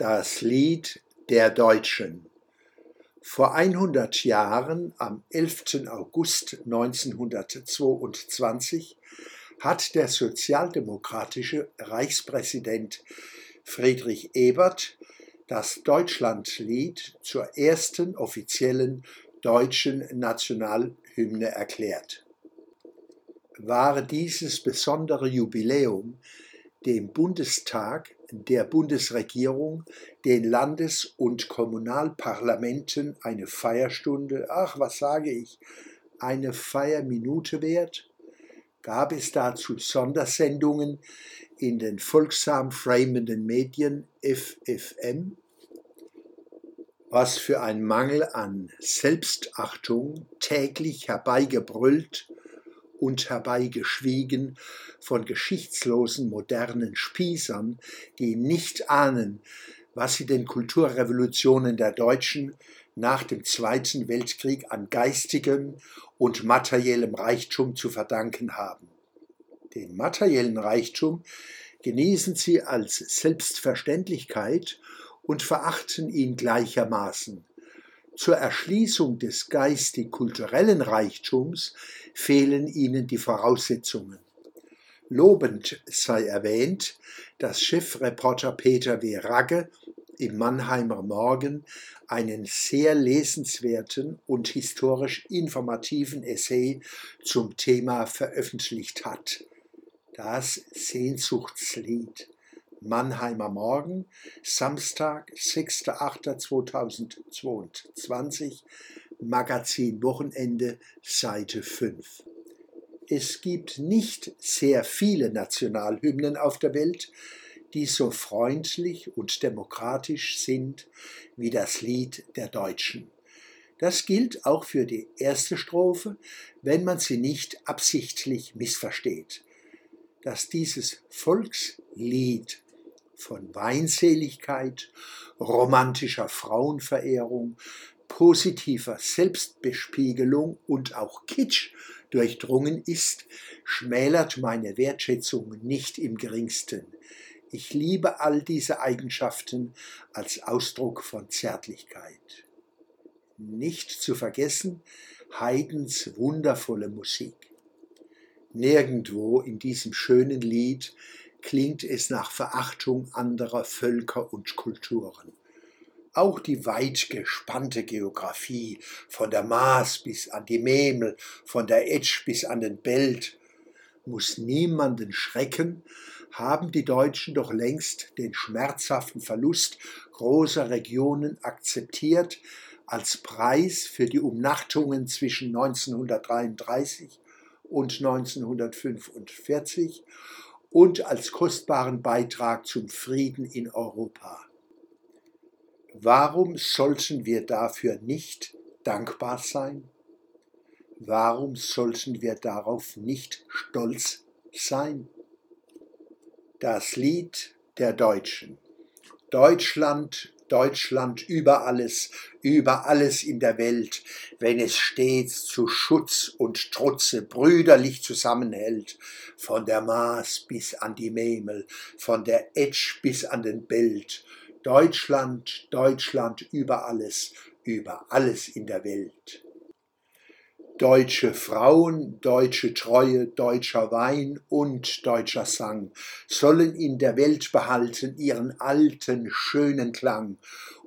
Das Lied der Deutschen Vor 100 Jahren, am 11. August 1922, hat der sozialdemokratische Reichspräsident Friedrich Ebert das Deutschlandlied zur ersten offiziellen deutschen Nationalhymne erklärt. War dieses besondere Jubiläum dem Bundestag der Bundesregierung, den Landes- und Kommunalparlamenten eine Feierstunde, ach was sage ich, eine Feierminute wert? Gab es dazu Sondersendungen in den folgsam framenden Medien FFM? Was für ein Mangel an Selbstachtung täglich herbeigebrüllt und herbeigeschwiegen von geschichtslosen modernen Spießern, die nicht ahnen, was sie den Kulturrevolutionen der Deutschen nach dem Zweiten Weltkrieg an geistigem und materiellem Reichtum zu verdanken haben. Den materiellen Reichtum genießen sie als Selbstverständlichkeit und verachten ihn gleichermaßen. Zur Erschließung des geistig-kulturellen Reichtums fehlen ihnen die Voraussetzungen. Lobend sei erwähnt, dass Chefreporter Peter W. Ragge im Mannheimer Morgen einen sehr lesenswerten und historisch informativen Essay zum Thema veröffentlicht hat. Das Sehnsuchtslied. Mannheimer Morgen, Samstag, 6.8.2022, Magazin Wochenende, Seite 5. Es gibt nicht sehr viele Nationalhymnen auf der Welt, die so freundlich und demokratisch sind wie das Lied der Deutschen. Das gilt auch für die erste Strophe, wenn man sie nicht absichtlich missversteht. Dass dieses Volkslied von Weinseligkeit, romantischer Frauenverehrung, positiver Selbstbespiegelung und auch Kitsch durchdrungen ist, schmälert meine Wertschätzung nicht im geringsten. Ich liebe all diese Eigenschaften als Ausdruck von Zärtlichkeit. Nicht zu vergessen Haydns wundervolle Musik. Nirgendwo in diesem schönen Lied klingt es nach Verachtung anderer Völker und Kulturen. Auch die weit gespannte Geographie, von der Maas bis an die Memel, von der Etsch bis an den Belt, muss niemanden schrecken, haben die Deutschen doch längst den schmerzhaften Verlust großer Regionen akzeptiert als Preis für die Umnachtungen zwischen 1933 und 1945 und als kostbaren Beitrag zum Frieden in Europa. Warum sollten wir dafür nicht dankbar sein? Warum sollten wir darauf nicht stolz sein? Das Lied der Deutschen. Deutschland, Deutschland über alles, über alles in der Welt, wenn es stets zu Schutz und Trutze brüderlich zusammenhält, von der Maas bis an die Memel, von der Etsch bis an den Belt, Deutschland, Deutschland über alles, über alles in der Welt. Deutsche Frauen, deutsche Treue, deutscher Wein und deutscher Sang sollen in der Welt behalten ihren alten, schönen Klang,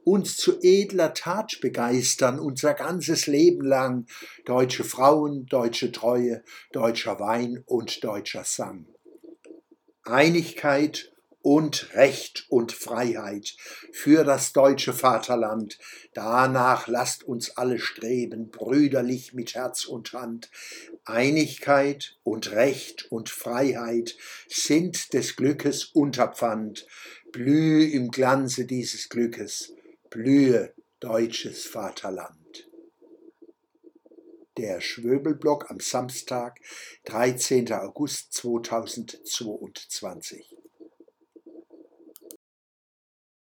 uns zu edler Tat begeistern unser ganzes Leben lang, deutsche Frauen, deutsche Treue, deutscher Wein und deutscher Sang. Einigkeit und Recht und Freiheit für das deutsche Vaterland. Danach lasst uns alle streben, brüderlich mit Herz und Hand. Einigkeit und Recht und Freiheit sind des Glückes Unterpfand. Blühe im Glanze dieses Glückes, blühe deutsches Vaterland. Der Schwöbelblock am Samstag, 13. August 2022.